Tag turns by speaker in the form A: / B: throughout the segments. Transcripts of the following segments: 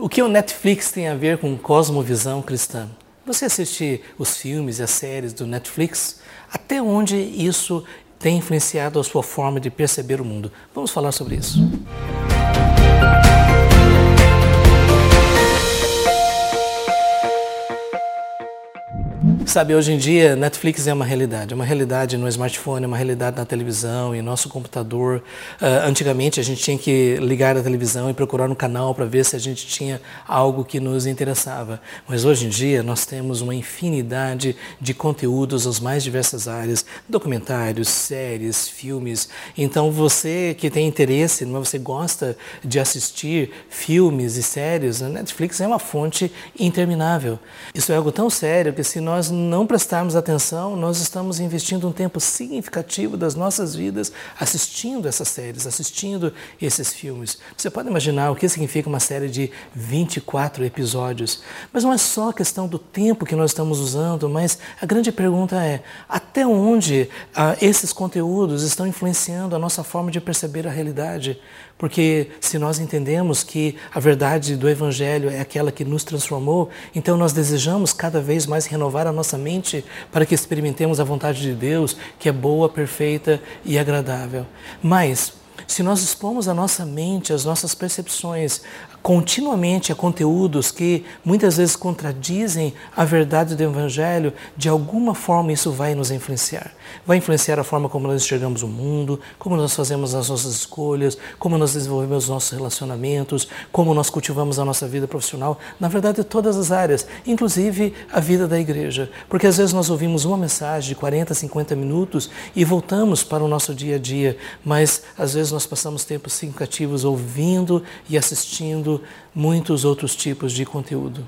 A: O que o Netflix tem a ver com cosmovisão cristã? Você assiste os filmes e as séries do Netflix? Até onde isso tem influenciado a sua forma de perceber o mundo? Vamos falar sobre isso. Sabe, hoje em dia Netflix é uma realidade, é uma realidade no smartphone, é uma realidade na televisão e nosso computador. Uh, antigamente a gente tinha que ligar a televisão e procurar no canal para ver se a gente tinha algo que nos interessava. Mas hoje em dia nós temos uma infinidade de conteúdos nas mais diversas áreas, documentários, séries, filmes. Então você que tem interesse, é? você gosta de assistir filmes e séries, a Netflix é uma fonte interminável. Isso é algo tão sério que se nós não prestarmos atenção, nós estamos investindo um tempo significativo das nossas vidas assistindo essas séries, assistindo esses filmes. Você pode imaginar o que significa uma série de 24 episódios. Mas não é só a questão do tempo que nós estamos usando, mas a grande pergunta é: até onde ah, esses conteúdos estão influenciando a nossa forma de perceber a realidade? Porque se nós entendemos que a verdade do Evangelho é aquela que nos transformou, então nós desejamos cada vez mais renovar a nossa mente para que experimentemos a vontade de Deus, que é boa, perfeita e agradável. Mas, se nós expomos a nossa mente, as nossas percepções continuamente a conteúdos que muitas vezes contradizem a verdade do Evangelho, de alguma forma isso vai nos influenciar. Vai influenciar a forma como nós enxergamos o mundo, como nós fazemos as nossas escolhas, como nós desenvolvemos os nossos relacionamentos, como nós cultivamos a nossa vida profissional, na verdade, todas as áreas, inclusive a vida da igreja. Porque às vezes nós ouvimos uma mensagem de 40, 50 minutos e voltamos para o nosso dia a dia, mas às vezes nós passamos tempos significativos ouvindo e assistindo muitos outros tipos de conteúdo.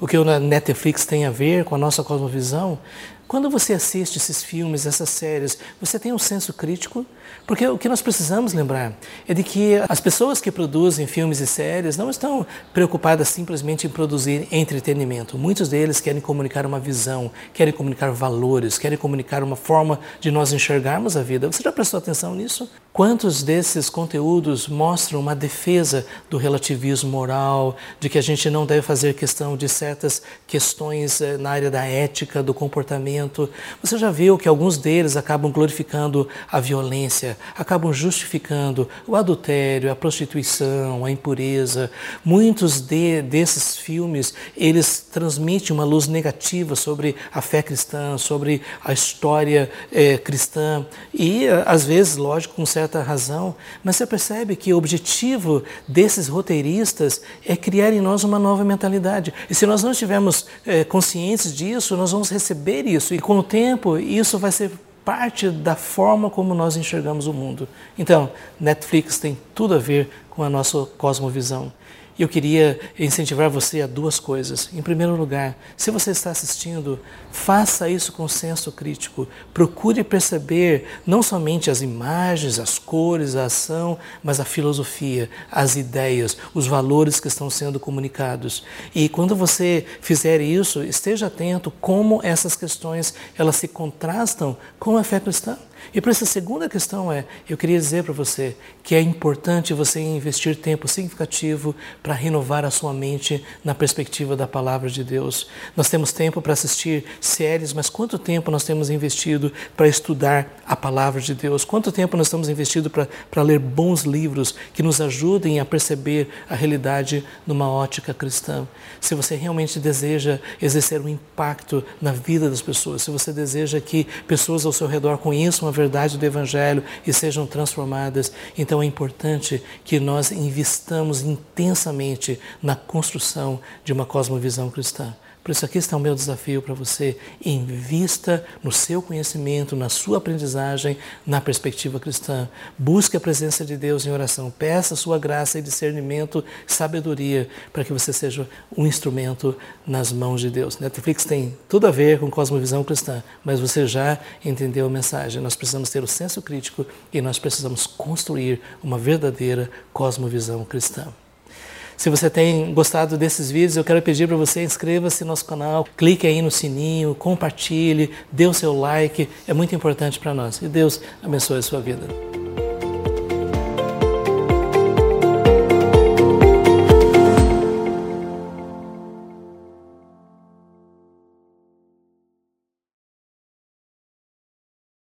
A: O que o Netflix tem a ver com a nossa cosmovisão quando você assiste esses filmes, essas séries, você tem um senso crítico? Porque o que nós precisamos lembrar é de que as pessoas que produzem filmes e séries não estão preocupadas simplesmente em produzir entretenimento. Muitos deles querem comunicar uma visão, querem comunicar valores, querem comunicar uma forma de nós enxergarmos a vida. Você já prestou atenção nisso? Quantos desses conteúdos mostram uma defesa do relativismo moral, de que a gente não deve fazer questão de certas questões eh, na área da ética, do comportamento? Você já viu que alguns deles acabam glorificando a violência, acabam justificando o adultério, a prostituição, a impureza. Muitos de, desses filmes, eles transmitem uma luz negativa sobre a fé cristã, sobre a história é, cristã. E, às vezes, lógico, com certa razão, mas você percebe que o objetivo desses roteiristas é criar em nós uma nova mentalidade. E se nós não estivermos é, conscientes disso, nós vamos receber isso. E com o tempo, isso vai ser parte da forma como nós enxergamos o mundo. Então, Netflix tem tudo a ver com a nossa cosmovisão. E eu queria incentivar você a duas coisas. Em primeiro lugar, se você está assistindo, faça isso com senso crítico. Procure perceber não somente as imagens, as cores, a ação, mas a filosofia, as ideias, os valores que estão sendo comunicados. E quando você fizer isso, esteja atento como essas questões elas se contrastam com a fé cristã. E para essa segunda questão é, eu queria dizer para você que é importante você investir tempo significativo para renovar a sua mente na perspectiva da palavra de Deus. Nós temos tempo para assistir séries, mas quanto tempo nós temos investido para estudar a palavra de Deus? Quanto tempo nós estamos investido para ler bons livros que nos ajudem a perceber a realidade numa ótica cristã? Se você realmente deseja exercer um impacto na vida das pessoas, se você deseja que pessoas ao seu redor conheçam a verdade do Evangelho e sejam transformadas. Então é importante que nós investamos intensamente na construção de uma cosmovisão cristã. Por isso aqui está o meu desafio para você. Invista no seu conhecimento, na sua aprendizagem, na perspectiva cristã. Busque a presença de Deus em oração. Peça sua graça e discernimento, sabedoria, para que você seja um instrumento nas mãos de Deus. Netflix tem tudo a ver com cosmovisão cristã, mas você já entendeu a mensagem. Nós precisamos ter o senso crítico e nós precisamos construir uma verdadeira cosmovisão cristã. Se você tem gostado desses vídeos, eu quero pedir para você inscreva-se no nosso canal, clique aí no sininho, compartilhe, dê o seu like, é muito importante para nós. E Deus abençoe a sua vida.